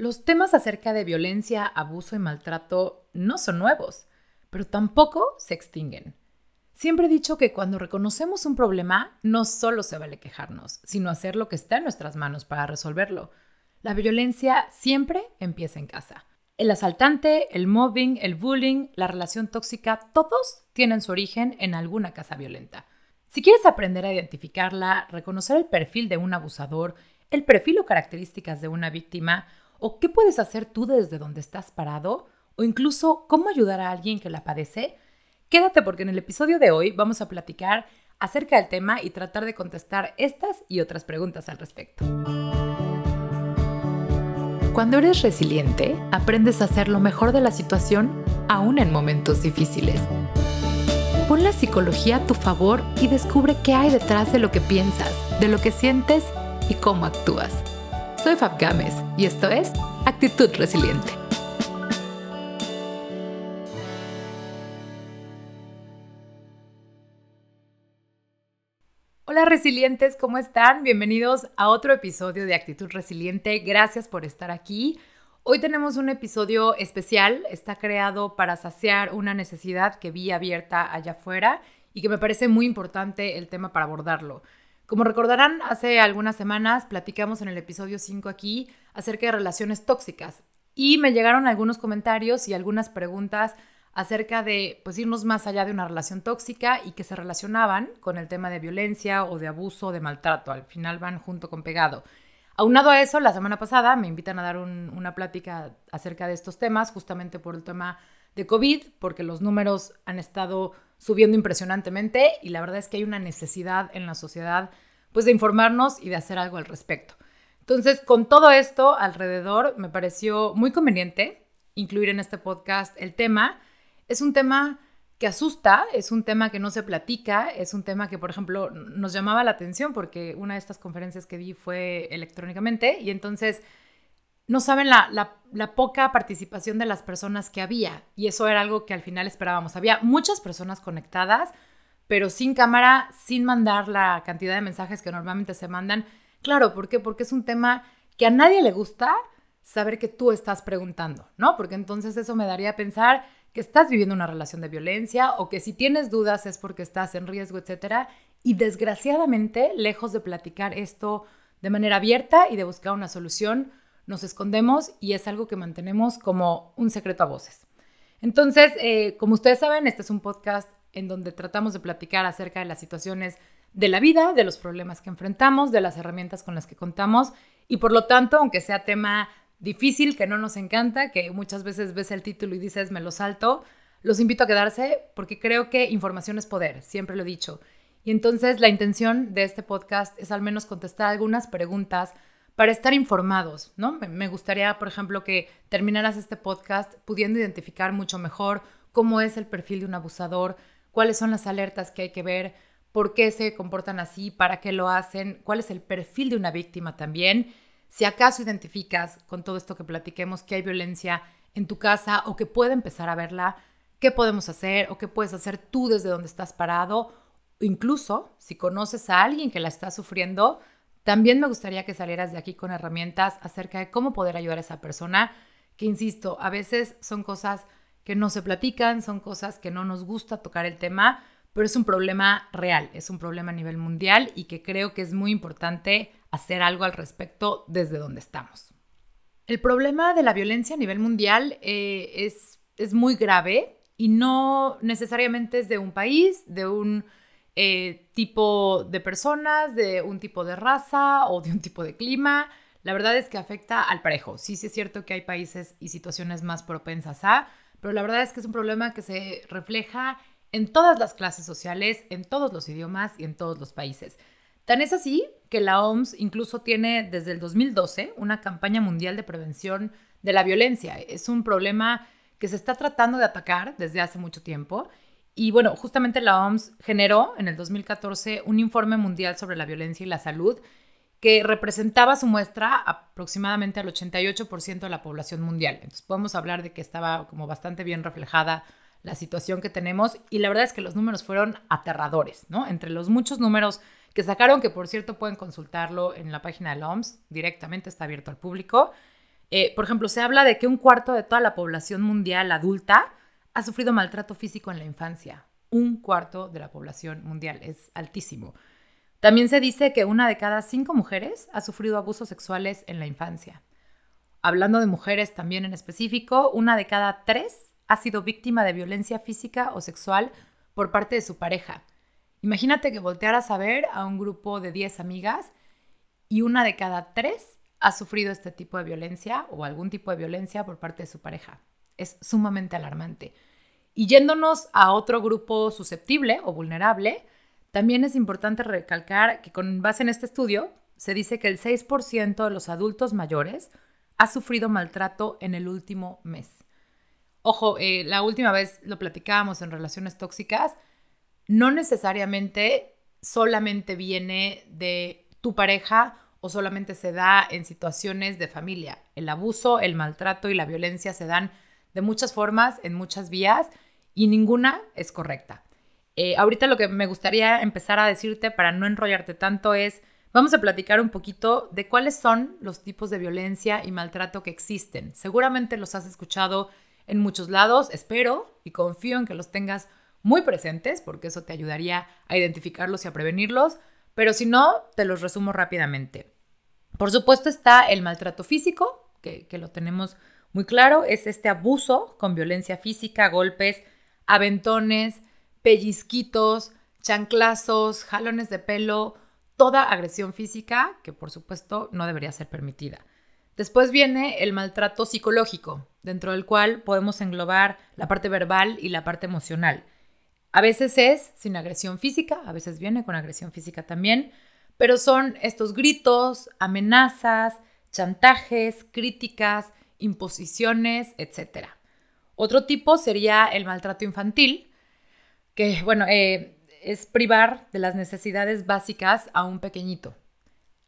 Los temas acerca de violencia, abuso y maltrato no son nuevos, pero tampoco se extinguen. Siempre he dicho que cuando reconocemos un problema, no solo se vale quejarnos, sino hacer lo que está en nuestras manos para resolverlo. La violencia siempre empieza en casa. El asaltante, el mobbing, el bullying, la relación tóxica, todos tienen su origen en alguna casa violenta. Si quieres aprender a identificarla, reconocer el perfil de un abusador, el perfil o características de una víctima, o qué puedes hacer tú desde donde estás parado, o incluso cómo ayudar a alguien que la padece, quédate porque en el episodio de hoy vamos a platicar acerca del tema y tratar de contestar estas y otras preguntas al respecto. Cuando eres resiliente, aprendes a hacer lo mejor de la situación aún en momentos difíciles. Pon la psicología a tu favor y descubre qué hay detrás de lo que piensas, de lo que sientes y cómo actúas. Soy Fab Gámez y esto es Actitud Resiliente. Hola resilientes, ¿cómo están? Bienvenidos a otro episodio de Actitud Resiliente. Gracias por estar aquí. Hoy tenemos un episodio especial, está creado para saciar una necesidad que vi abierta allá afuera y que me parece muy importante el tema para abordarlo. Como recordarán, hace algunas semanas platicamos en el episodio 5 aquí acerca de relaciones tóxicas y me llegaron algunos comentarios y algunas preguntas acerca de pues irnos más allá de una relación tóxica y que se relacionaban con el tema de violencia o de abuso o de maltrato. Al final van junto con pegado. Aunado a eso, la semana pasada me invitan a dar una plática acerca de estos temas, justamente por el tema de COVID, porque los números han estado subiendo impresionantemente y la verdad es que hay una necesidad en la sociedad pues de informarnos y de hacer algo al respecto. Entonces, con todo esto alrededor, me pareció muy conveniente incluir en este podcast el tema. Es un tema que asusta, es un tema que no se platica, es un tema que, por ejemplo, nos llamaba la atención porque una de estas conferencias que di fue electrónicamente y entonces no saben la, poca participación de las personas que había. Y eso era algo que al final esperábamos. Había muchas personas conectadas, pero sin cámara, sin mandar la cantidad de mensajes que normalmente se mandan. Claro, ¿por qué? Porque es un tema que a nadie le gusta saber que tú estás preguntando, ¿no? Porque entonces eso me daría a pensar que estás viviendo una relación de violencia o que si tienes dudas es porque estás en riesgo, etcétera. Y desgraciadamente, lejos de platicar esto de manera abierta y de buscar una solución, nos escondemos y es algo que mantenemos como un secreto a voces. Entonces, eh, como ustedes saben, este es un podcast en donde tratamos de platicar acerca de las situaciones de la vida, de los problemas que enfrentamos, de las herramientas con las que contamos y por lo tanto, aunque sea tema difícil, que no nos encanta, que muchas veces ves el título y dices me lo salto, los invito a quedarse porque creo que información es poder, siempre lo he dicho. Y entonces la intención de este podcast es al menos contestar algunas preguntas para estar informados, ¿no? Me gustaría, por ejemplo, que terminaras este podcast pudiendo identificar mucho mejor cómo es el perfil de un abusador, cuáles son las alertas que hay que ver, por qué se comportan así, para qué lo hacen, cuál es el perfil de una víctima también. Si acaso identificas con todo esto que platiquemos que hay violencia en tu casa o que puede empezar a verla, qué podemos hacer o qué puedes hacer tú desde donde estás parado. Incluso si conoces a alguien que la está sufriendo, también me gustaría que salieras de aquí con herramientas acerca de cómo poder ayudar a esa persona, que insisto, a veces son cosas que no se platican, son cosas que no nos gusta tocar el tema, pero es un problema real, es un problema a nivel mundial y que creo que es muy importante hacer algo al respecto desde donde estamos. El problema de la violencia a nivel mundial eh, es, es muy grave y no necesariamente es de un país, de un eh, tipo de personas, de un tipo de raza o de un tipo de clima. La verdad es que afecta al parejo. Sí, sí es cierto que hay países y situaciones más propensas a, pero la verdad es que es un problema que se refleja en todas las clases sociales, en todos los idiomas y en todos los países. Tan es así que la OMS incluso tiene desde el 2012 una campaña mundial de prevención de la violencia. Es un problema que se está tratando de atacar desde hace mucho tiempo y bueno, justamente la OMS generó en el 2014 un informe mundial sobre la violencia y la salud que representaba su muestra aproximadamente al 88% de la población mundial. Entonces podemos hablar de que estaba como bastante bien reflejada la situación que tenemos y la verdad es que los números fueron aterradores, ¿no? Entre los muchos números que sacaron, que por cierto pueden consultarlo en la página de la OMS, directamente está abierto al público, Eh, por ejemplo, se habla de que un cuarto de toda la población mundial adulta ha sufrido maltrato físico en la infancia. Un cuarto de la población mundial es altísimo. También se dice que una de cada cinco mujeres ha sufrido abusos sexuales en la infancia. Hablando de mujeres también en específico, una de cada tres ha sido víctima de violencia física o sexual por parte de su pareja. Imagínate que voltearas a ver a un grupo de 10 amigas y una de cada tres ha sufrido este tipo de violencia o algún tipo de violencia por parte de su pareja. Es sumamente alarmante. Y yéndonos a otro grupo susceptible o vulnerable, también es importante recalcar que con base en este estudio se dice que el 6% de los adultos mayores ha sufrido maltrato en el último mes. Ojo, eh, la última vez lo platicábamos en relaciones tóxicas, no necesariamente solamente viene de tu pareja o solamente se da en situaciones de familia. El abuso, el maltrato y la violencia se dan de muchas formas, en muchas vías, y ninguna es correcta. Eh, ahorita lo que me gustaría empezar a decirte para no enrollarte tanto es, vamos a platicar un poquito de cuáles son los tipos de violencia y maltrato que existen. Seguramente los has escuchado en muchos lados, espero y confío en que los tengas muy presentes, porque eso te ayudaría a identificarlos y a prevenirlos, pero si no, te los resumo rápidamente. Por supuesto está el maltrato físico, que, que lo tenemos muy claro, es este abuso con violencia física, golpes, aventones, pellizquitos, chanclazos, jalones de pelo, toda agresión física que por supuesto no debería ser permitida. Después viene el maltrato psicológico, dentro del cual podemos englobar la parte verbal y la parte emocional. A veces es sin agresión física, a veces viene con agresión física también, pero son estos gritos, amenazas, chantajes, críticas, imposiciones, etc. Otro tipo sería el maltrato infantil, que, bueno, eh, es privar de las necesidades básicas a un pequeñito.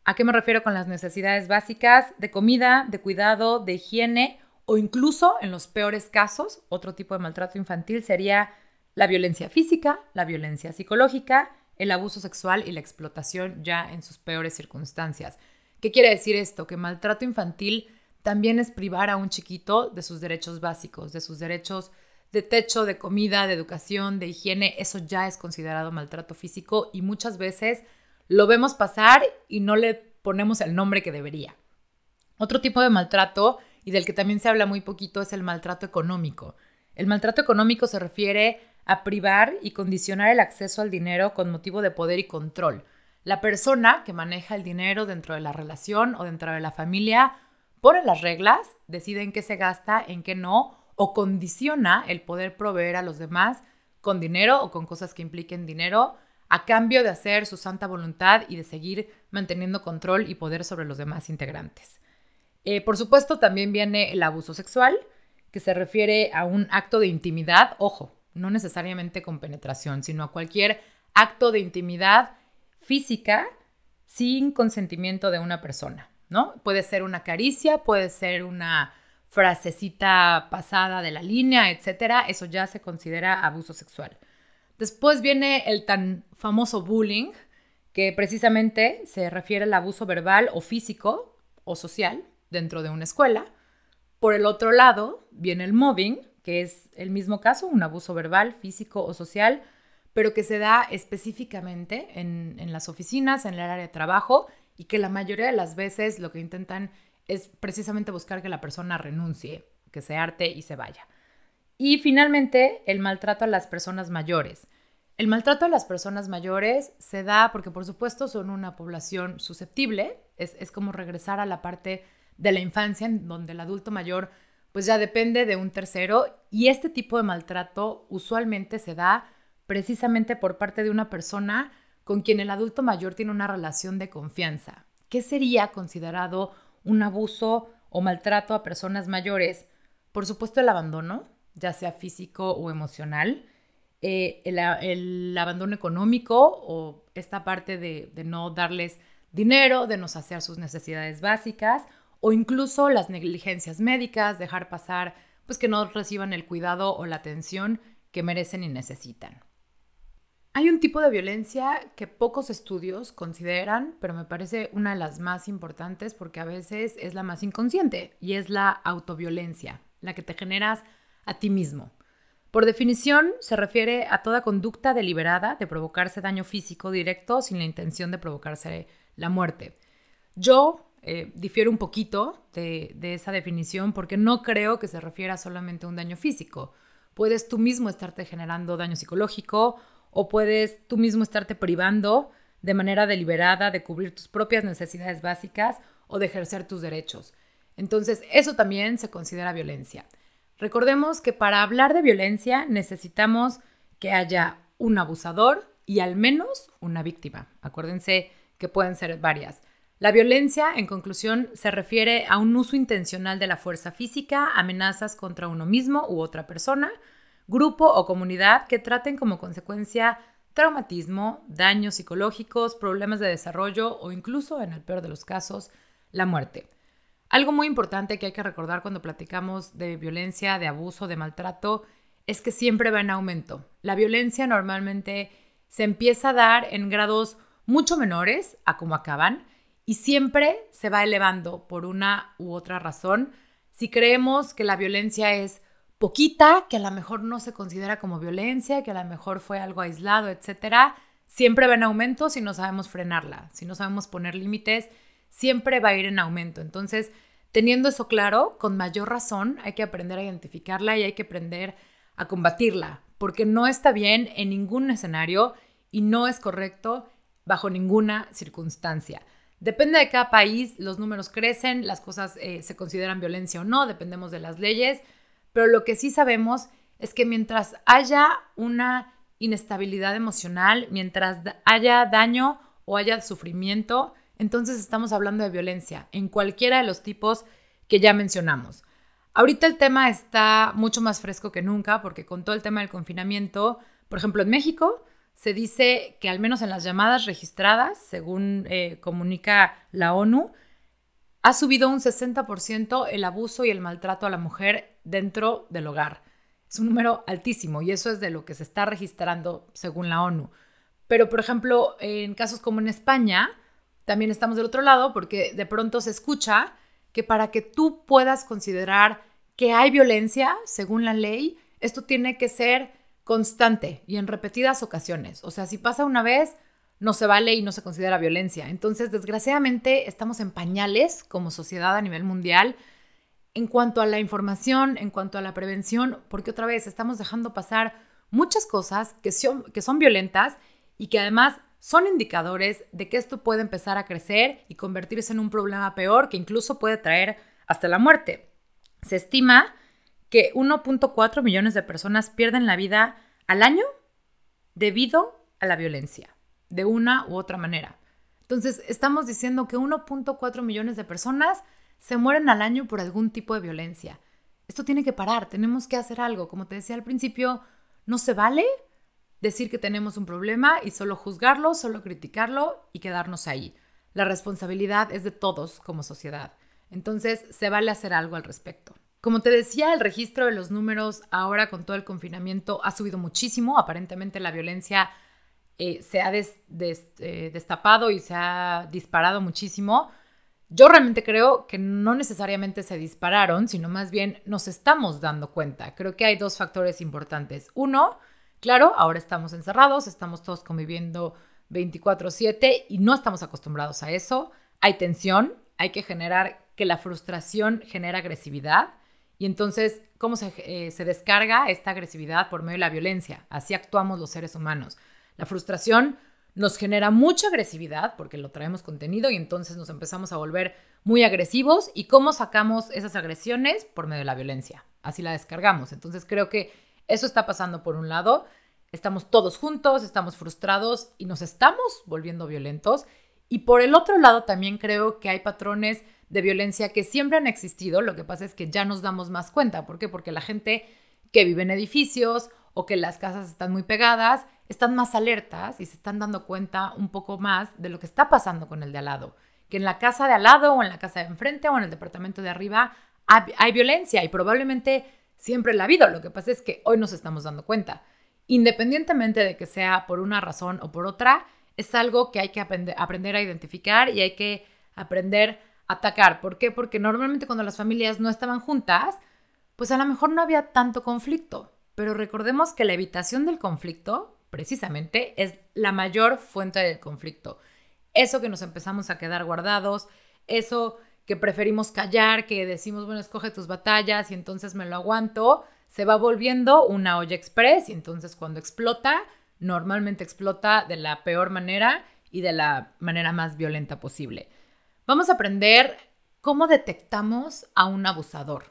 ¿A qué me refiero con las necesidades básicas? De comida, de cuidado, de higiene o incluso, en los peores casos, otro tipo de maltrato infantil sería la violencia física, la violencia psicológica, el abuso sexual y la explotación ya en sus peores circunstancias. ¿Qué quiere decir esto? Que maltrato infantil también es privar a un chiquito de sus derechos básicos, de sus derechos de techo, de comida, de educación, de higiene. Eso ya es considerado maltrato físico y muchas veces lo vemos pasar y no le ponemos el nombre que debería. Otro tipo de maltrato, y del que también se habla muy poquito, es el maltrato económico. El maltrato económico se refiere a privar y condicionar el acceso al dinero con motivo de poder y control. La persona que maneja el dinero dentro de la relación o dentro de la familia pone las reglas, decide en qué se gasta, en qué no, o condiciona el poder proveer a los demás con dinero o con cosas que impliquen dinero a cambio de hacer su santa voluntad y de seguir manteniendo control y poder sobre los demás integrantes. Eh, por supuesto, también viene el abuso sexual, que se refiere a un acto de intimidad, ojo, no necesariamente con penetración, sino a cualquier acto de intimidad física sin consentimiento de una persona, Puede ser una caricia, puede ser una frasecita pasada de la línea, etcétera, eso ya se considera abuso sexual. Después viene el tan famoso bullying, que precisamente se refiere al abuso verbal o físico o social dentro de una escuela. Por el otro lado, viene el mobbing, que es el mismo caso, un abuso verbal, físico o social, pero que se da específicamente en, las oficinas, en el área de trabajo, y que la mayoría de las veces lo que intentan es precisamente buscar que la persona renuncie, que se arte y se vaya. Y finalmente, el maltrato a las personas mayores. El maltrato a las personas mayores se da porque, por supuesto, son una población susceptible, es, es como regresar a la parte de la infancia en donde el adulto mayor pues ya depende de un tercero y este tipo de maltrato usualmente se da precisamente por parte de una persona con quien el adulto mayor tiene una relación de confianza. ¿Qué sería considerado un abuso o maltrato a personas mayores? Por supuesto el abandono, ya sea físico o emocional, eh, el, abandono económico o esta parte de, de no darles dinero, de no saciar sus necesidades básicas o incluso las negligencias médicas, dejar pasar, pues que no reciban el cuidado o la atención que merecen y necesitan. Hay un tipo de violencia que pocos estudios consideran, pero me parece una de las más importantes porque a veces es la más inconsciente y es la autoviolencia, la que te generas a ti mismo. Por definición, se refiere a toda conducta deliberada de provocarse daño físico directo sin la intención de provocarse la muerte. Yo eh, difiero un poquito de, de esa definición porque no creo que se refiera solamente a un daño físico. Puedes tú mismo estarte generando daño psicológico o puedes tú mismo estarte privando de manera deliberada de cubrir tus propias necesidades básicas o de ejercer tus derechos. Entonces, eso también se considera violencia. Recordemos que para hablar de violencia necesitamos que haya un abusador y al menos una víctima. Acuérdense que pueden ser varias. La violencia, en conclusión, se refiere a un uso intencional de la fuerza física, amenazas contra uno mismo u otra persona, grupo o comunidad que traten como consecuencia traumatismo, daños psicológicos, problemas de desarrollo o incluso, en el peor de los casos, la muerte. Algo muy importante que hay que recordar cuando platicamos de violencia, de abuso, de maltrato, es que siempre va en aumento. La violencia normalmente se empieza a dar en grados mucho menores a como acaban y siempre se va elevando por una u otra razón. Si creemos que la violencia es poquita, que a lo mejor no se considera como violencia, que a lo mejor fue algo aislado, etcétera, siempre va en aumento si no sabemos frenarla, si no sabemos poner límites siempre va a ir en aumento. Entonces, teniendo eso claro, con mayor razón hay que aprender a identificarla y hay que aprender a combatirla, porque no está bien en ningún escenario y no es correcto bajo ninguna circunstancia. Depende de cada país, los números crecen, las cosas eh, se consideran violencia o no, dependemos de las leyes, pero lo que sí sabemos es que mientras haya una inestabilidad emocional, mientras haya daño o haya sufrimiento, entonces estamos hablando de violencia en cualquiera de los tipos que ya mencionamos. Ahorita el tema está mucho más fresco que nunca porque con todo el tema del confinamiento, por ejemplo, en México se dice que al menos en las llamadas registradas, según eh, comunica la ONU, ha subido un 60% el abuso y el maltrato a la mujer dentro del hogar. Es un número altísimo y eso es de lo que se está registrando según la ONU. Pero, por ejemplo, en casos como en España, también estamos del otro lado porque de pronto se escucha que para que tú puedas considerar que hay violencia, según la ley, esto tiene que ser constante y en repetidas ocasiones. O sea, si pasa una vez, no se vale y no se considera violencia. Entonces, desgraciadamente, estamos en pañales como sociedad a nivel mundial en cuanto a la información, en cuanto a la prevención, porque otra vez estamos dejando pasar muchas cosas que son, violentas y que además son indicadores de que esto puede empezar a crecer y convertirse en un problema peor que incluso puede traer hasta la muerte. Se estima que 1.4 millones de personas pierden la vida al año debido a la violencia, de una u otra manera. Entonces, estamos diciendo que 1.4 millones de personas se mueren al año por algún tipo de violencia. Esto tiene que parar, tenemos que hacer algo. Como te decía al principio, no se vale decir que tenemos un problema y solo juzgarlo, solo criticarlo y quedarnos ahí. La responsabilidad es de todos como sociedad. Entonces, se vale hacer algo al respecto. Como te decía, el registro de los números ahora con todo el confinamiento ha subido muchísimo. Aparentemente la violencia eh, se ha eh, destapado y se ha disparado muchísimo. Yo realmente creo que no necesariamente se dispararon, sino más bien nos estamos dando cuenta. Creo que hay dos factores importantes. Uno, Claro, ahora estamos encerrados, estamos todos conviviendo 24/7 y no estamos acostumbrados a eso. Hay tensión, hay que generar que la frustración genera agresividad. Y entonces, ¿cómo se, eh, se, descarga esta agresividad por medio de la violencia? Así actuamos los seres humanos. La frustración nos genera mucha agresividad porque lo traemos contenido y entonces nos empezamos a volver muy agresivos. ¿Y cómo sacamos esas agresiones? Por medio de la violencia. Así la descargamos. Entonces creo que eso está pasando por un lado. Estamos todos juntos, estamos frustrados y nos estamos volviendo violentos. Y por el otro lado también creo que hay patrones de violencia que siempre han existido. Lo que pasa es que ya nos damos más cuenta. ¿Por qué? Porque la gente que vive en edificios o que las casas están muy pegadas están más alertas y se están dando cuenta un poco más de lo que está pasando con el de al lado. Que en la casa de al lado o en la casa de enfrente o en el departamento de arriba hay, violencia y probablemente siempre la ha habido. Lo que pasa es que hoy nos estamos dando cuenta. independientemente de que sea por una razón o por otra, es algo que hay que aprender, a identificar y hay que aprender a atacar. ¿Por qué? Porque normalmente cuando las familias no estaban juntas, pues a lo mejor no había tanto conflicto. Pero recordemos que la evitación del conflicto, precisamente, es la mayor fuente del conflicto. Eso que nos empezamos a quedar guardados, eso que preferimos callar, que decimos, bueno, escoge tus batallas y entonces me lo aguanto, se va volviendo una olla express y entonces cuando explota, normalmente explota de la peor manera y de la manera más violenta posible. Vamos a aprender cómo detectamos a un abusador.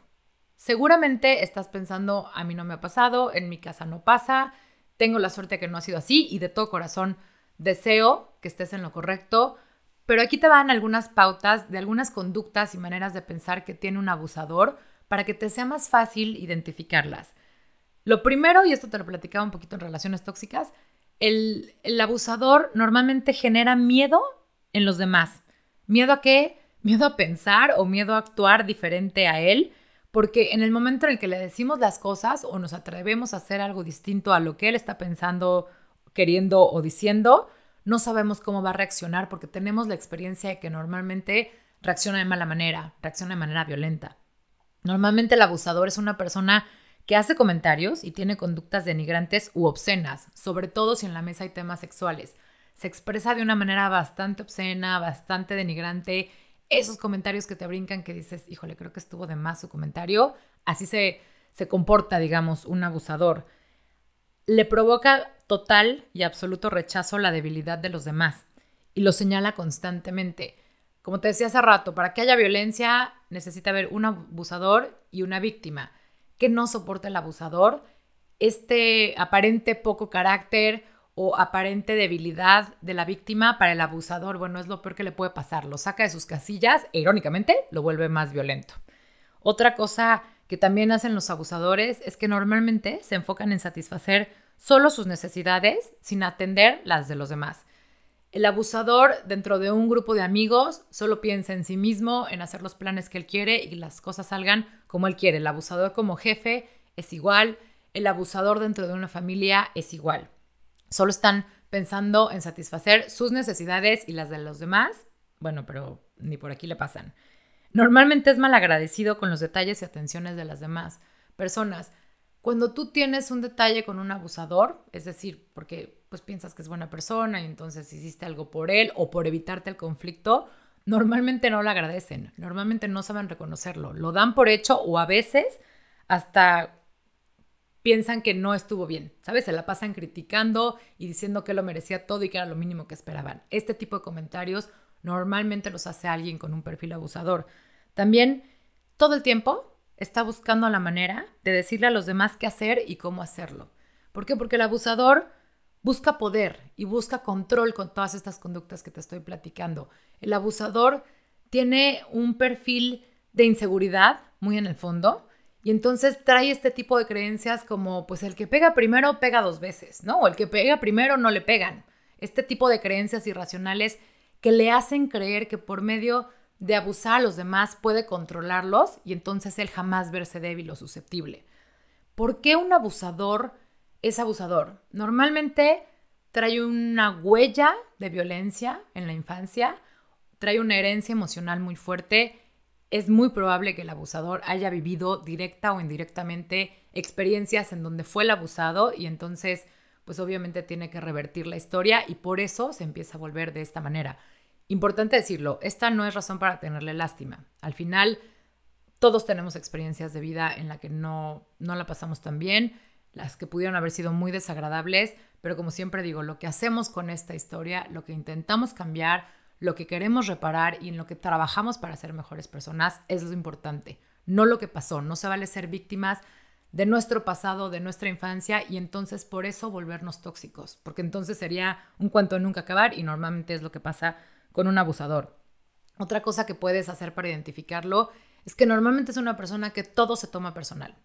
Seguramente estás pensando, a mí no me ha pasado, en mi casa no pasa, tengo la suerte que no ha sido así y de todo corazón deseo que estés en lo correcto, pero aquí te van algunas pautas de algunas conductas y maneras de pensar que tiene un abusador para que te sea más fácil identificarlas. Lo primero, y esto te lo platicaba un poquito en relaciones tóxicas, el, abusador normalmente genera miedo en los demás. ¿Miedo a qué? Miedo a pensar o miedo a actuar diferente a él, porque en el momento en el que le decimos las cosas o nos atrevemos a hacer algo distinto a lo que él está pensando, queriendo o diciendo, no sabemos cómo va a reaccionar porque tenemos la experiencia de que normalmente reacciona de mala manera, reacciona de manera violenta. Normalmente el abusador es una persona que hace comentarios y tiene conductas denigrantes u obscenas, sobre todo si en la mesa hay temas sexuales. Se expresa de una manera bastante obscena, bastante denigrante. Esos comentarios que te brincan que dices, híjole, creo que estuvo de más su comentario. Así se, se comporta, digamos, un abusador. Le provoca total y absoluto rechazo la debilidad de los demás y lo señala constantemente. Como te decía hace rato, para que haya violencia necesita haber un abusador y una víctima que no soporta el abusador, este aparente poco carácter o aparente debilidad de la víctima para el abusador, bueno, es lo peor que le puede pasar, lo saca de sus casillas e irónicamente lo vuelve más violento. Otra cosa que también hacen los abusadores es que normalmente se enfocan en satisfacer solo sus necesidades sin atender las de los demás. El abusador dentro de un grupo de amigos solo piensa en sí mismo, en hacer los planes que él quiere y las cosas salgan como él quiere. El abusador como jefe es igual, el abusador dentro de una familia es igual. Solo están pensando en satisfacer sus necesidades y las de los demás. Bueno, pero ni por aquí le pasan. Normalmente es malagradecido con los detalles y atenciones de las demás personas. Cuando tú tienes un detalle con un abusador, es decir, porque pues piensas que es buena persona y entonces hiciste algo por él o por evitarte el conflicto, normalmente no lo agradecen, normalmente no saben reconocerlo, lo dan por hecho o a veces hasta piensan que no estuvo bien, ¿sabes? Se la pasan criticando y diciendo que lo merecía todo y que era lo mínimo que esperaban. Este tipo de comentarios normalmente los hace alguien con un perfil abusador. También todo el tiempo está buscando la manera de decirle a los demás qué hacer y cómo hacerlo. ¿Por qué? Porque el abusador busca poder y busca control con todas estas conductas que te estoy platicando. El abusador tiene un perfil de inseguridad muy en el fondo y entonces trae este tipo de creencias como pues el que pega primero pega dos veces, ¿no? O el que pega primero no le pegan. Este tipo de creencias irracionales que le hacen creer que por medio de abusar a los demás puede controlarlos y entonces él jamás verse débil o susceptible. ¿Por qué un abusador es abusador. Normalmente trae una huella de violencia en la infancia, trae una herencia emocional muy fuerte. Es muy probable que el abusador haya vivido directa o indirectamente experiencias en donde fue el abusado y entonces pues obviamente tiene que revertir la historia y por eso se empieza a volver de esta manera. Importante decirlo, esta no es razón para tenerle lástima. Al final, todos tenemos experiencias de vida en la que no, no la pasamos tan bien las que pudieron haber sido muy desagradables, pero como siempre digo, lo que hacemos con esta historia, lo que intentamos cambiar, lo que queremos reparar y en lo que trabajamos para ser mejores personas es lo importante, no lo que pasó. No se vale ser víctimas de nuestro pasado, de nuestra infancia y entonces por eso volvernos tóxicos, porque entonces sería un cuento de nunca acabar y normalmente es lo que pasa con un abusador. Otra cosa que puedes hacer para identificarlo es que normalmente es una persona que todo se toma personal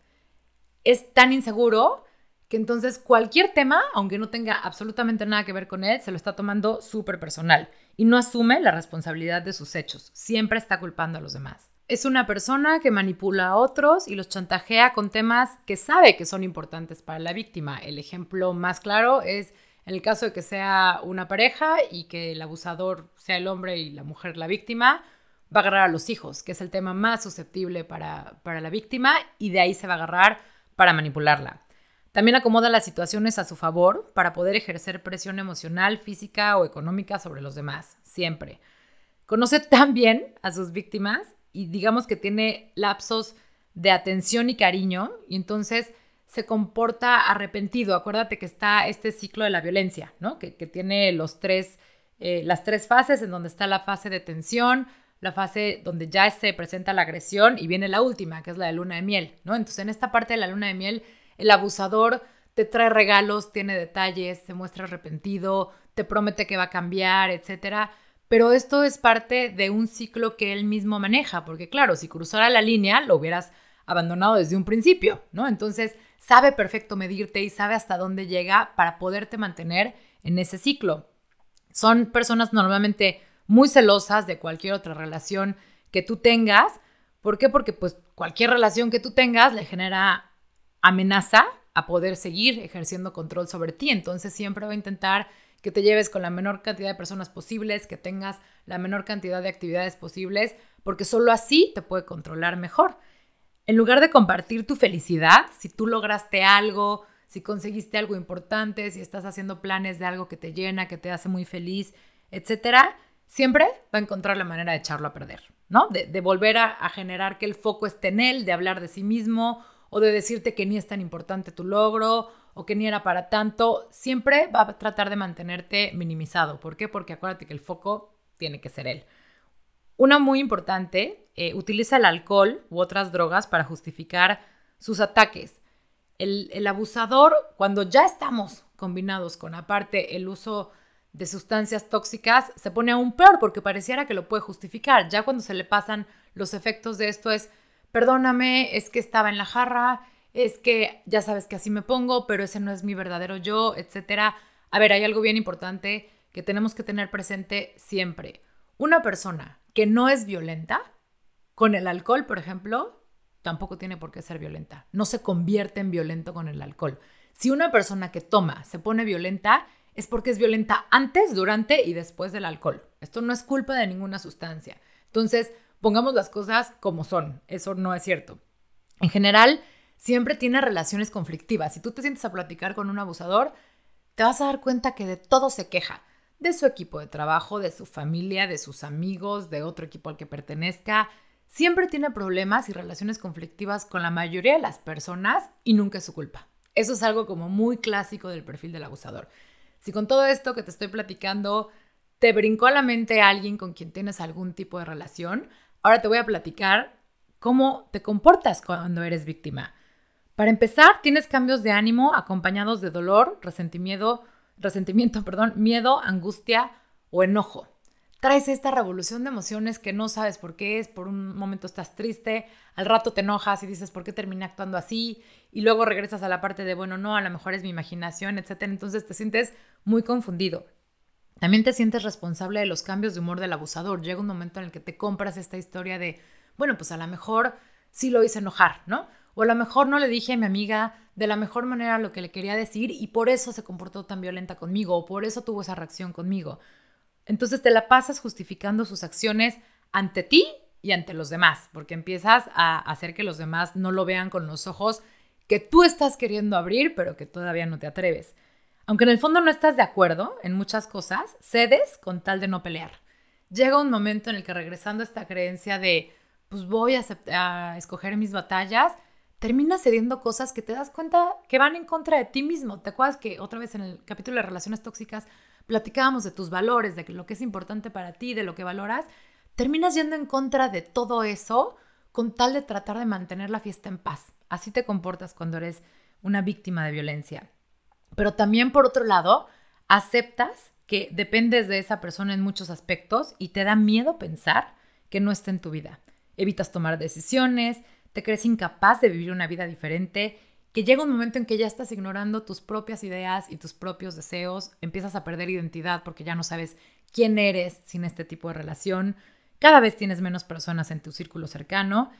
es tan inseguro que entonces cualquier tema, aunque no tenga absolutamente nada que ver con él, se lo está tomando súper personal y no asume la responsabilidad de sus hechos. Siempre está culpando a los demás. Es una persona que manipula a otros y los chantajea con temas que sabe que son importantes para la víctima. El ejemplo más claro es en el caso de que sea una pareja y que el abusador sea el hombre y la mujer la víctima, va a agarrar a los hijos, que es el tema más susceptible para, para la víctima, y de ahí se va a agarrar para manipularla. También acomoda las situaciones a su favor para poder ejercer presión emocional, física o económica sobre los demás, siempre. Conoce tan bien a sus víctimas y digamos que tiene lapsos de atención y cariño y entonces se comporta arrepentido. Acuérdate que está este ciclo de la violencia, ¿no? Que, tiene los tres, eh, las tres fases en donde está la fase de tensión, la fase donde ya se presenta la agresión y viene la última, que es la de luna de miel, ¿no? Entonces en esta parte de la luna de miel, el abusador te trae regalos, tiene detalles, se muestra arrepentido, te promete que va a cambiar, etcétera pero esto es parte de un ciclo que él mismo maneja, porque claro, si cruzara la línea, lo hubieras abandonado desde un principio, ¿no? Entonces, sabe perfecto medirte y sabe hasta dónde llega para poderte mantener en ese ciclo. Son personas normalmente muy celosas de cualquier otra relación que tú tengas. ¿Por qué? Porque pues cualquier relación que tú tengas le genera amenaza a poder seguir ejerciendo control sobre ti. Entonces siempre va a intentar que te lleves con la menor cantidad de personas posibles, que tengas la menor cantidad de actividades posibles, porque solo así te puede controlar mejor. En lugar de compartir tu felicidad, si tú lograste algo, si conseguiste algo importante, si estás haciendo planes de algo que te llena, que te hace muy feliz, etcétera, siempre va a encontrar la manera de echarlo a perder, ¿no? De, volver a, a generar que el foco esté en él, de hablar de sí mismo o de decirte que ni es tan importante tu logro o que ni era para tanto, siempre va a tratar de mantenerte minimizado. ¿Por qué? Porque acuérdate que el foco tiene que ser él. Una muy importante, eh, utiliza el alcohol u otras drogas para justificar sus ataques. El, el abusador, cuando ya estamos combinados con aparte el uso de sustancias tóxicas, se pone aún peor porque pareciera que lo puede justificar. Ya cuando se le pasan los efectos de esto es, perdóname, es que estaba en la jarra, es que ya sabes que así me pongo, pero ese no es mi verdadero yo, etcétera. A ver, hay algo bien importante que tenemos que tener presente siempre. Una persona que no es violenta, con el alcohol, por ejemplo, tampoco tiene por qué ser violenta. No se convierte en violento con el alcohol. Si una persona que toma se pone violenta, es porque es violenta antes, durante y después del alcohol. Esto no es culpa de ninguna sustancia. Entonces, pongamos las cosas como son. Eso no es cierto. En general, siempre tiene relaciones conflictivas. Si tú te sientes a platicar con un abusador, te vas a dar cuenta que de todo se queja. De su equipo de trabajo, de su familia, de sus amigos, de otro equipo al que pertenezca. Siempre tiene problemas y relaciones conflictivas con la mayoría de las personas y nunca es su culpa. Eso es algo como muy clásico del perfil del abusador. Si con todo esto que te estoy platicando te brincó a la mente alguien con quien tienes algún tipo de relación, ahora te voy a platicar cómo te comportas cuando eres víctima. Para empezar, tienes cambios de ánimo acompañados de dolor, resentimiento, resentimiento, perdón, miedo, angustia o enojo. Traes esta revolución de emociones que no sabes por qué es, por un momento estás triste, al rato te enojas y dices, ¿por qué terminé actuando así? Y luego regresas a la parte de, bueno, no, a lo mejor es mi imaginación, etc. Entonces te sientes muy confundido. También te sientes responsable de los cambios de humor del abusador. Llega un momento en el que te compras esta historia de, bueno, pues a lo mejor sí lo hice enojar, ¿no? O a lo mejor no le dije a mi amiga de la mejor manera lo que le quería decir y por eso se comportó tan violenta conmigo o por eso tuvo esa reacción conmigo. Entonces te la pasas justificando sus acciones ante ti y ante los demás, porque empiezas a hacer que los demás no lo vean con los ojos que tú estás queriendo abrir, pero que todavía no te atreves. Aunque en el fondo no estás de acuerdo en muchas cosas, cedes con tal de no pelear. Llega un momento en el que regresando a esta creencia de, pues voy a, a escoger mis batallas, terminas cediendo cosas que te das cuenta que van en contra de ti mismo. ¿Te acuerdas que otra vez en el capítulo de relaciones tóxicas platicábamos de tus valores, de lo que es importante para ti, de lo que valoras? Terminas yendo en contra de todo eso con tal de tratar de mantener la fiesta en paz. Así te comportas cuando eres una víctima de violencia. Pero también, por otro lado, aceptas que dependes de esa persona en muchos aspectos y te da miedo pensar que no está en tu vida. Evitas tomar decisiones, te crees incapaz de vivir una vida diferente, que llega un momento en que ya estás ignorando tus propias ideas y tus propios deseos, empiezas a perder identidad porque ya no sabes quién eres sin este tipo de relación, cada vez tienes menos personas en tu círculo cercano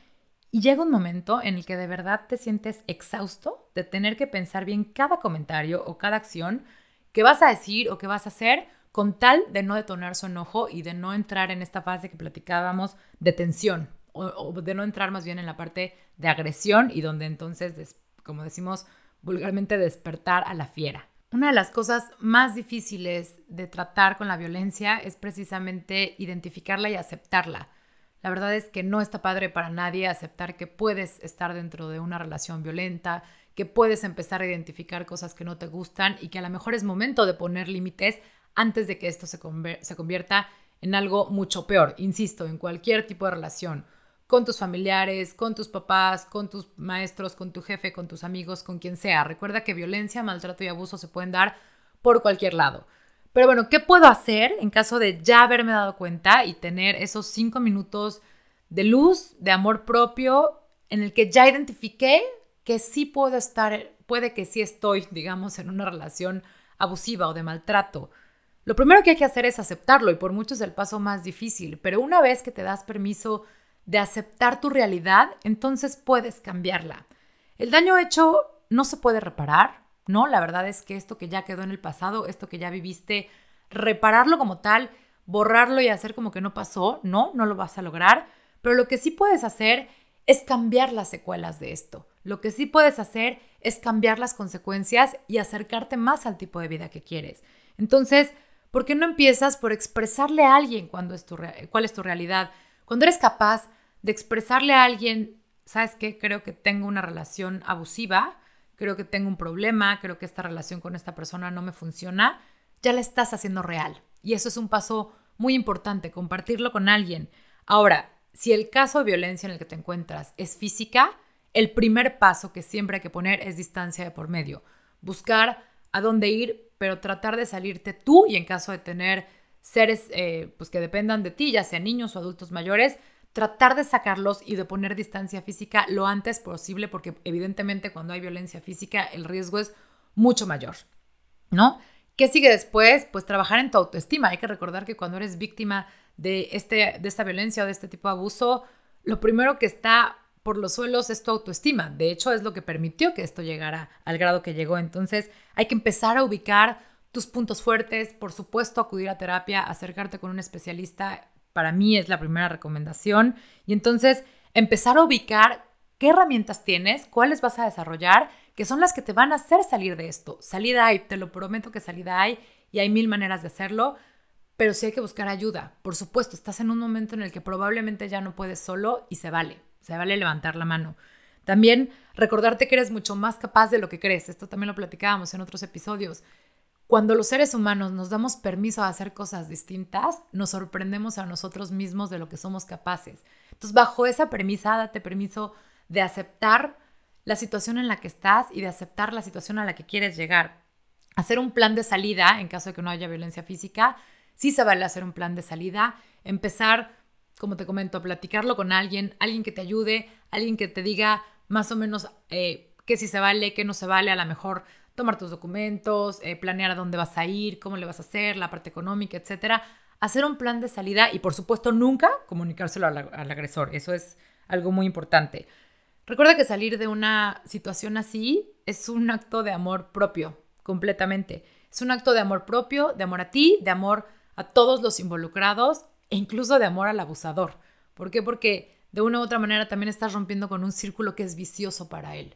y llega un momento en el que de verdad te sientes exhausto de tener que pensar bien cada comentario o cada acción que vas a decir o que vas a hacer con tal de no detonar su enojo y de no entrar en esta fase que platicábamos de tensión o, de no entrar más bien en la parte de agresión y donde entonces, como decimos vulgarmente, despertar a la fiera. Una de las cosas más difíciles de tratar con la violencia es precisamente identificarla y aceptarla. La verdad es que no está padre para nadie aceptar que puedes estar dentro de una relación violenta, que puedes empezar a identificar cosas que no te gustan y que a lo mejor es momento de poner límites antes de que esto se, se convierta en algo mucho peor. Insisto, en cualquier tipo de relación con tus familiares, con tus papás, con tus maestros, con tu jefe, con tus amigos, con quien sea. Recuerda que violencia, maltrato y abuso se pueden dar por cualquier lado. Pero bueno, ¿qué puedo hacer en caso de ya haberme dado cuenta y tener esos cinco minutos de luz, de amor propio, en el que ya identifiqué que sí puedo estar, puede que sí estoy, digamos, en una relación abusiva o de maltrato? Lo primero que hay que hacer es aceptarlo y por mucho es el paso más difícil, pero una vez que te das permiso de aceptar tu realidad, entonces puedes cambiarla. El daño hecho no se puede reparar, ¿no? La verdad es que esto que ya quedó en el pasado, esto que ya viviste, repararlo como tal, borrarlo y hacer como que no pasó, no, no lo vas a lograr, pero lo que sí puedes hacer es cambiar las secuelas de esto. Lo que sí puedes hacer es cambiar las consecuencias y acercarte más al tipo de vida que quieres. Entonces, ¿por qué no empiezas por expresarle a alguien cuál es tu realidad? Cuando eres capaz de expresarle a alguien, ¿sabes qué? Creo que tengo una relación abusiva, creo que tengo un problema, creo que esta relación con esta persona no me funciona, ya la estás haciendo real. Y eso es un paso muy importante, compartirlo con alguien. Ahora, si el caso de violencia en el que te encuentras es física, el primer paso que siempre hay que poner es distancia de por medio. Buscar a dónde ir, pero tratar de salirte tú y en caso de tener seres eh, pues que dependan de ti, ya sean niños o adultos mayores, tratar de sacarlos y de poner distancia física lo antes posible, porque evidentemente cuando hay violencia física el riesgo es mucho mayor, ¿no? ¿Qué sigue después? Pues trabajar en tu autoestima. Hay que recordar que cuando eres víctima de, este, de esta violencia o de este tipo de abuso, lo primero que está por los suelos es tu autoestima. De hecho, es lo que permitió que esto llegara al grado que llegó. Entonces, hay que empezar a ubicar tus puntos fuertes, por supuesto, acudir a terapia, acercarte con un especialista para mí es la primera recomendación. Y entonces empezar a ubicar qué herramientas tienes, cuáles vas a desarrollar, que son las que te van a hacer salir de esto. Salida hay, te lo prometo que salida hay y hay mil maneras de hacerlo, pero sí hay que buscar ayuda. Por supuesto, estás en un momento en el que probablemente ya no puedes solo y se vale, se vale levantar la mano. También recordarte que eres mucho más capaz de lo que crees. Esto también lo platicábamos en otros episodios. Cuando los seres humanos nos damos permiso a hacer cosas distintas, nos sorprendemos a nosotros mismos de lo que somos capaces. Entonces, bajo esa premisa, date permiso de aceptar la situación en la que estás y de aceptar la situación a la que quieres llegar. Hacer un plan de salida en caso de que no haya violencia física, sí se vale hacer un plan de salida, empezar, como te comento, a platicarlo con alguien, alguien que te ayude, alguien que te diga más o menos eh, qué sí se vale, qué no se vale, a lo mejor tomar tus documentos, eh, planear a dónde vas a ir, cómo le vas a hacer, la parte económica, etcétera. Hacer un plan de salida y, por supuesto, nunca comunicárselo al, al agresor. Eso es algo muy importante. Recuerda que salir de una situación así es un acto de amor propio, completamente. Es un acto de amor propio, de amor a ti, de amor a todos los involucrados e incluso de amor al abusador. ¿Por qué? Porque de una u otra manera también estás rompiendo con un círculo que es vicioso para él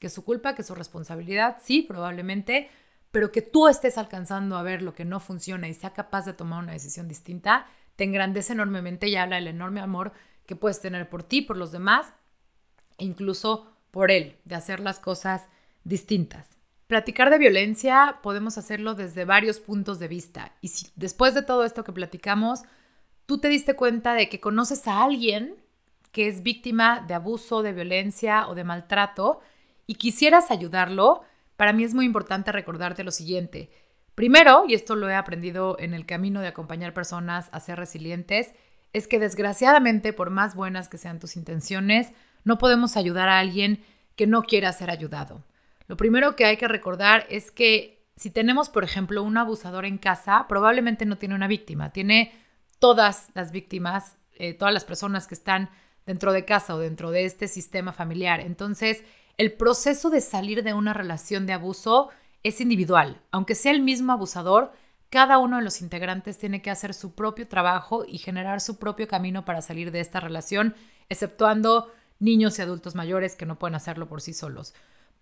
que es su culpa, que es su responsabilidad, sí, probablemente, pero que tú estés alcanzando a ver lo que no funciona y sea capaz de tomar una decisión distinta, te engrandece enormemente y habla del enorme amor que puedes tener por ti, por los demás e incluso por él, de hacer las cosas distintas. Platicar de violencia podemos hacerlo desde varios puntos de vista y si después de todo esto que platicamos, tú te diste cuenta de que conoces a alguien que es víctima de abuso, de violencia o de maltrato, y quisieras ayudarlo, para mí es muy importante recordarte lo siguiente. Primero, y esto lo he aprendido en el camino de acompañar personas a ser resilientes, es que desgraciadamente, por más buenas que sean tus intenciones, no podemos ayudar a alguien que no quiera ser ayudado. Lo primero que hay que recordar es que si tenemos, por ejemplo, un abusador en casa, probablemente no tiene una víctima, tiene todas las víctimas eh, todas las personas que están dentro de casa o dentro de este sistema familiar. Entonces, el proceso de salir de una relación de abuso es individual. Aunque sea el mismo abusador, cada uno de los integrantes tiene que hacer su propio trabajo y generar su propio camino para salir de esta relación, exceptuando niños y adultos mayores que no pueden hacerlo por sí solos.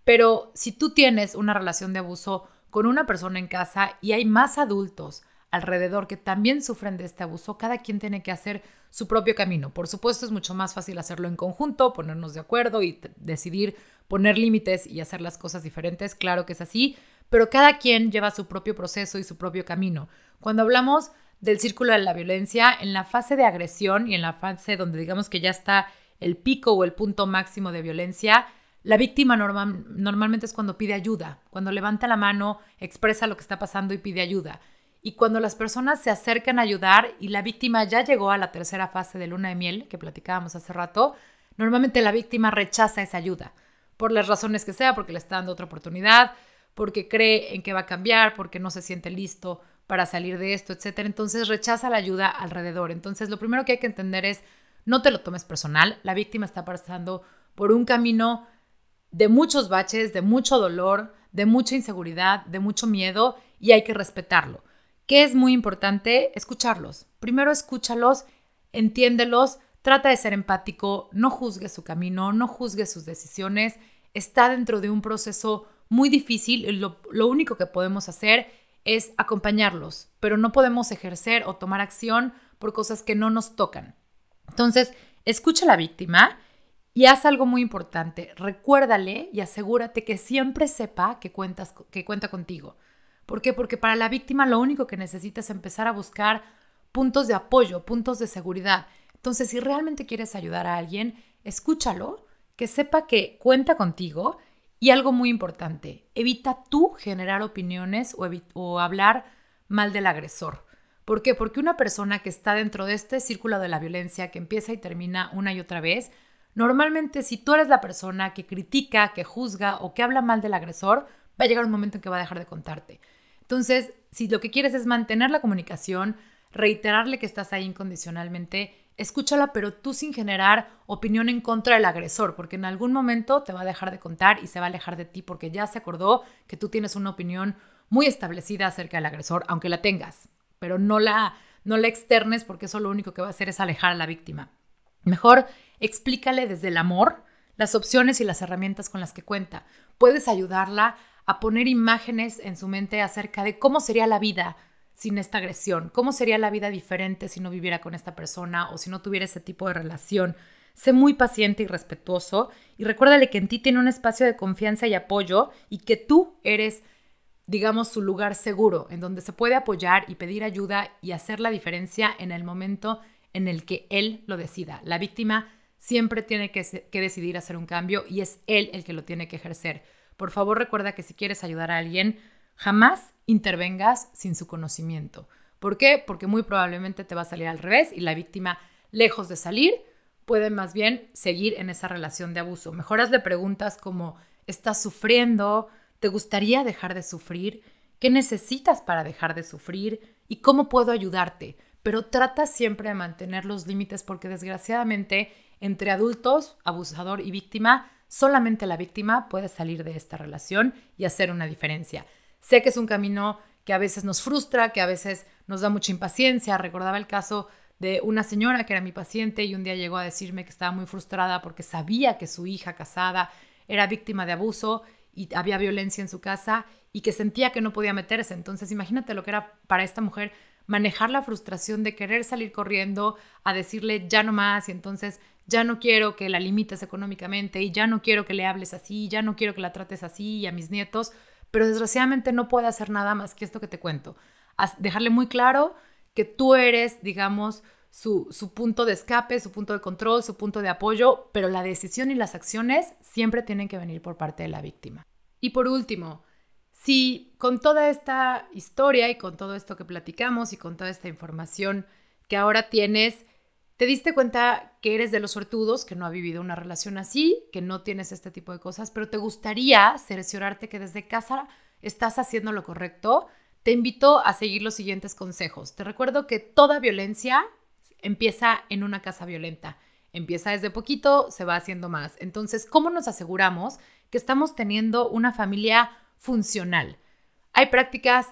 Pero si tú tienes una relación de abuso con una persona en casa y hay más adultos alrededor que también sufren de este abuso, cada quien tiene que hacer su propio camino. Por supuesto, es mucho más fácil hacerlo en conjunto, ponernos de acuerdo y decidir poner límites y hacer las cosas diferentes. Claro que es así, pero cada quien lleva su propio proceso y su propio camino. Cuando hablamos del círculo de la violencia, en la fase de agresión y en la fase donde digamos que ya está el pico o el punto máximo de violencia, la víctima normalmente es cuando pide ayuda, cuando levanta la mano, expresa lo que está pasando y pide ayuda. Y cuando las personas se acercan a ayudar y la víctima ya llegó a la tercera fase de luna de miel, que platicábamos hace rato, normalmente la víctima rechaza esa ayuda, por las razones que sea, porque le está dando otra oportunidad, porque cree en que va a cambiar, porque no se siente listo para salir de esto, etc. Entonces rechaza la ayuda alrededor. Entonces lo primero que hay que entender es, no te lo tomes personal, la víctima está pasando por un camino de muchos baches, de mucho dolor, de mucha inseguridad, de mucho miedo y hay que respetarlo. ¿Qué es muy importante? Escucharlos. Primero escúchalos, entiéndelos, trata de ser empático, no juzgue su camino, no juzgue sus decisiones, está dentro de un proceso muy difícil. Lo, lo único que podemos hacer es acompañarlos, pero no podemos ejercer o tomar acción por cosas que no nos tocan. Entonces, escucha a la víctima y haz algo muy importante. Recuérdale y asegúrate que siempre sepa que, que cuenta contigo. ¿Por qué? Porque para la víctima lo único que necesita es empezar a buscar puntos de apoyo, puntos de seguridad. Entonces, si realmente quieres ayudar a alguien, escúchalo, que sepa que cuenta contigo y algo muy importante, evita tú generar opiniones o, hablar mal del agresor. ¿Por qué? Porque una persona que está dentro de este círculo de la violencia que empieza y termina una y otra vez, normalmente si tú eres la persona que critica, que juzga o que habla mal del agresor, va a llegar un momento en que va a dejar de contarte. Entonces, si lo que quieres es mantener la comunicación, reiterarle que estás ahí incondicionalmente, escúchala, pero tú sin generar opinión en contra del agresor, porque en algún momento te va a dejar de contar y se va a alejar de ti porque ya se acordó que tú tienes una opinión muy establecida acerca del agresor, aunque la tengas, pero no la, no la externes porque eso lo único que va a hacer es alejar a la víctima. Mejor explícale desde el amor las opciones y las herramientas con las que cuenta. Puedes ayudarla a poner imágenes en su mente acerca de cómo sería la vida sin esta agresión? ¿Cómo sería la vida diferente si no viviera con esta persona o si no tuviera ese tipo de relación? Sé muy paciente y respetuoso y recuérdale que en ti tiene un espacio de confianza y apoyo y que tú eres, digamos, su lugar seguro, en donde se puede apoyar y pedir ayuda y hacer la diferencia en el momento en el que él lo decida. La víctima siempre tiene que, que decidir hacer un cambio y es él el que lo tiene que ejercer. Por favor, recuerda que si quieres ayudar a alguien, Jamás intervengas sin su conocimiento. ¿Por qué? Porque muy probablemente te va a salir al revés y la víctima, lejos de salir, puede más bien seguir en esa relación de abuso. Mejoras de preguntas como, ¿estás sufriendo? ¿Te gustaría dejar de sufrir? ¿Qué necesitas para dejar de sufrir? ¿Y cómo puedo ayudarte? Pero trata siempre de mantener los límites porque desgraciadamente entre adultos, abusador y víctima, solamente la víctima puede salir de esta relación y hacer una diferencia. Sé que es un camino que a veces nos frustra, que a veces nos da mucha impaciencia. Recordaba el caso de una señora que era mi paciente y un día llegó a decirme que estaba muy frustrada porque sabía que su hija casada era víctima de abuso y había violencia en su casa y que sentía que no podía meterse. Entonces imagínate lo que era para esta mujer manejar la frustración de querer salir corriendo a decirle ya no más y entonces ya no quiero que la limites económicamente y ya no quiero que le hables así, ya no quiero que la trates así y a mis nietos pero desgraciadamente no puede hacer nada más que esto que te cuento. Dejarle muy claro que tú eres, digamos, su, su, punto de escape, su punto de control, su punto de apoyo, pero la decisión y las acciones siempre tienen que venir por parte de la víctima. Y por último, si con toda esta historia y con todo esto que platicamos y con toda esta información que ahora tienes, te diste cuenta que eres de los sortudos, que no ha vivido una relación así, que no tienes este tipo de cosas, pero te gustaría cerciorarte que desde casa estás haciendo lo correcto, te invito a seguir los siguientes consejos. Te recuerdo que toda violencia empieza en una casa violenta. Empieza desde poquito, se va haciendo más. Entonces, ¿cómo nos aseguramos que estamos teniendo una familia funcional? Hay prácticas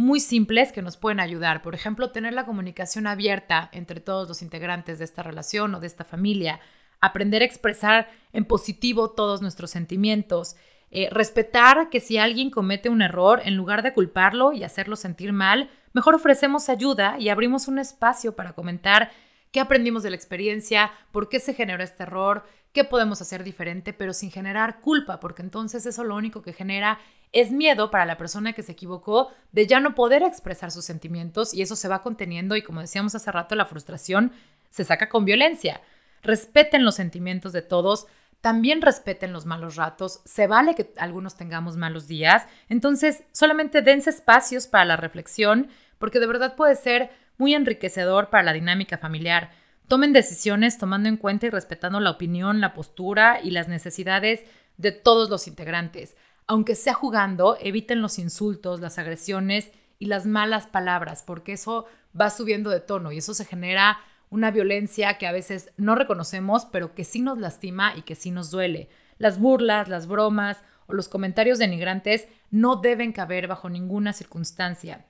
muy simples que nos pueden ayudar. Por ejemplo, tener la comunicación abierta entre todos los integrantes de esta relación o de esta familia. Aprender a expresar en positivo todos nuestros sentimientos. Eh, respetar que si alguien comete un error, en lugar de culparlo y hacerlo sentir mal, mejor ofrecemos ayuda y abrimos un espacio para comentar qué aprendimos de la experiencia, por qué se generó este error, qué podemos hacer diferente, pero sin generar culpa, porque entonces eso lo único que genera es miedo para la persona que se equivocó de ya no poder expresar sus sentimientos y eso se va conteniendo y como decíamos hace rato, la frustración se saca con violencia. Respeten los sentimientos de todos, también respeten los malos ratos, se vale que algunos tengamos malos días, entonces solamente dense espacios para la reflexión, porque de verdad puede ser muy enriquecedor para la dinámica familiar. Tomen decisiones tomando en cuenta y respetando la opinión, la postura y las necesidades de todos los integrantes. Aunque sea jugando, eviten los insultos, las agresiones y las malas palabras, porque eso va subiendo de tono y eso se genera una violencia que a veces no reconocemos, pero que sí nos lastima y que sí nos duele. Las burlas, las bromas o los comentarios denigrantes no deben caber bajo ninguna circunstancia.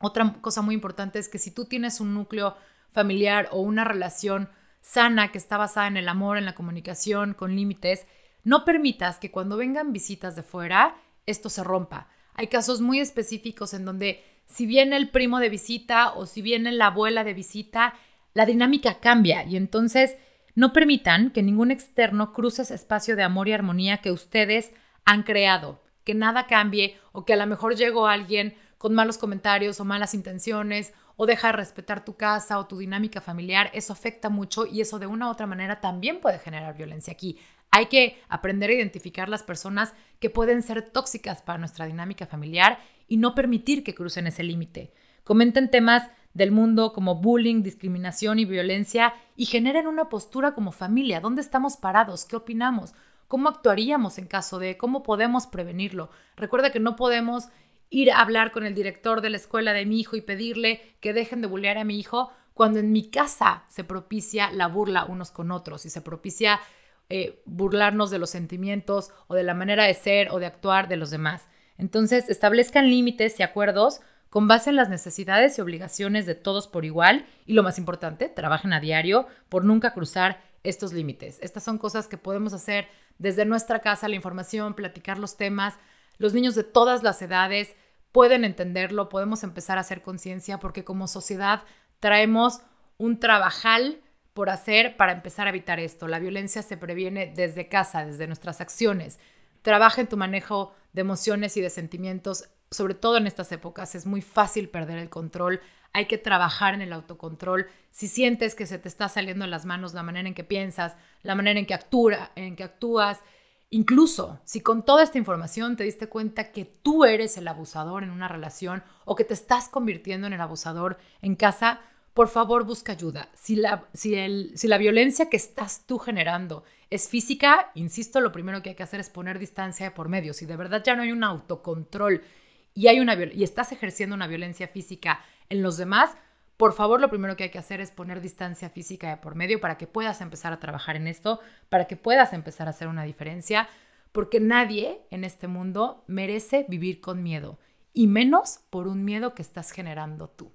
Otra cosa muy importante es que si tú tienes un núcleo familiar o una relación sana que está basada en el amor, en la comunicación, con límites, no permitas que cuando vengan visitas de fuera, esto se rompa. Hay casos muy específicos en donde si viene el primo de visita o si viene la abuela de visita, la dinámica cambia y entonces no permitan que ningún externo cruce ese espacio de amor y armonía que ustedes han creado, que nada cambie o que a lo mejor llegó alguien con malos comentarios o malas intenciones o deja de respetar tu casa o tu dinámica familiar, eso afecta mucho y eso de una u otra manera también puede generar violencia aquí. Hay que aprender a identificar las personas que pueden ser tóxicas para nuestra dinámica familiar y no permitir que crucen ese límite. Comenten temas del mundo como bullying, discriminación y violencia y generen una postura como familia. ¿Dónde estamos parados? ¿Qué opinamos? ¿Cómo actuaríamos en caso de? ¿Cómo podemos prevenirlo? Recuerda que no podemos ir a hablar con el director de la escuela de mi hijo y pedirle que dejen de bullear a mi hijo cuando en mi casa se propicia la burla unos con otros y se propicia eh, burlarnos de los sentimientos o de la manera de ser o de actuar de los demás. Entonces, establezcan límites y acuerdos con base en las necesidades y obligaciones de todos por igual y lo más importante, trabajen a diario por nunca cruzar estos límites. Estas son cosas que podemos hacer desde nuestra casa, la información, platicar los temas. Los niños de todas las edades pueden entenderlo, podemos empezar a hacer conciencia porque como sociedad traemos un trabajal por hacer para empezar a evitar esto. La violencia se previene desde casa, desde nuestras acciones. Trabaja en tu manejo de emociones y de sentimientos sobre todo en estas épocas, es muy fácil perder el control. Hay que trabajar en el autocontrol. Si sientes que se te está saliendo de las manos la manera en que piensas, la manera en que, actúa, en que actúas, incluso si con toda esta información te diste cuenta que tú eres el abusador en una relación o que te estás convirtiendo en el abusador en casa, por favor busca ayuda. Si la, si, el, si la violencia que estás tú generando es física, insisto, lo primero que hay que hacer es poner distancia por medio. Si de verdad ya no hay un autocontrol y, hay una, y estás ejerciendo una violencia física en los demás, por favor, lo primero que hay que hacer es poner distancia física de por medio para que puedas empezar a trabajar en esto, para que puedas empezar a hacer una diferencia, porque nadie en este mundo merece vivir con miedo, y menos por un miedo que estás generando tú.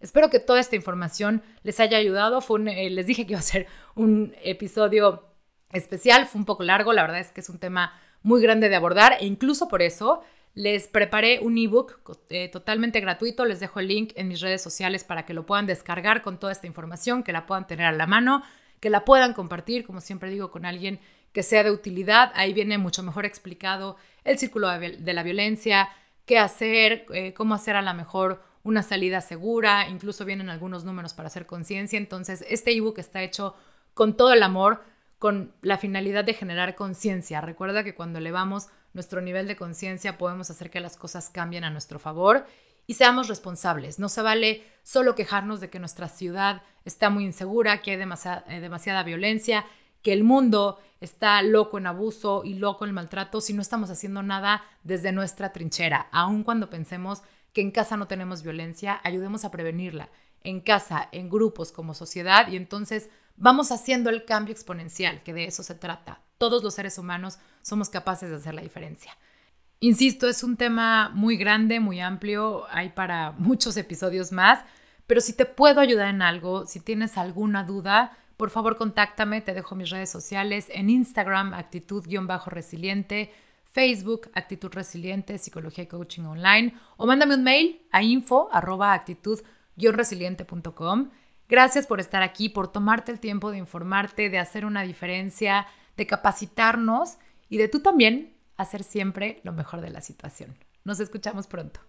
Espero que toda esta información les haya ayudado. Fue eh, les dije que iba a ser un episodio especial, fue un poco largo, la verdad es que es un tema muy grande de abordar e incluso por eso les preparé un ebook eh, totalmente gratuito, les dejo el link en mis redes sociales para que lo puedan descargar con toda esta información, que la puedan tener a la mano, que la puedan compartir, como siempre digo, con alguien que sea de utilidad. Ahí viene mucho mejor explicado el círculo de la violencia, qué hacer, eh, cómo hacer a la mejor una salida segura, incluso vienen algunos números para hacer conciencia. Entonces, este ebook está hecho con todo el amor, con la finalidad de generar conciencia. Recuerda que cuando elevamos nuestro nivel de conciencia, podemos hacer que las cosas cambien a nuestro favor y seamos responsables. No se vale solo quejarnos de que nuestra ciudad está muy insegura, que hay demasiada, eh, demasiada violencia, que el mundo está loco en abuso y loco en maltrato si no estamos haciendo nada desde nuestra trinchera. Aun cuando pensemos que en casa no tenemos violencia, ayudemos a prevenirla. en casa, en grupos, como sociedad, y entonces vamos haciendo el cambio exponencial, que de eso se trata. Todos los seres humanos somos capaces de hacer la diferencia. Insisto, es un tema muy grande, muy amplio, hay para muchos episodios más, pero si te puedo ayudar en algo, si tienes alguna duda, por favor contáctame, te dejo mis redes sociales en Instagram, actitud-resiliente, Facebook, actitud resiliente, psicología y coaching online, o mándame un mail a info actitud-resiliente.com. Gracias por estar aquí, por tomarte el tiempo de informarte, de hacer una diferencia, de capacitarnos y de tú también hacer siempre lo mejor de la situación. Nos escuchamos pronto.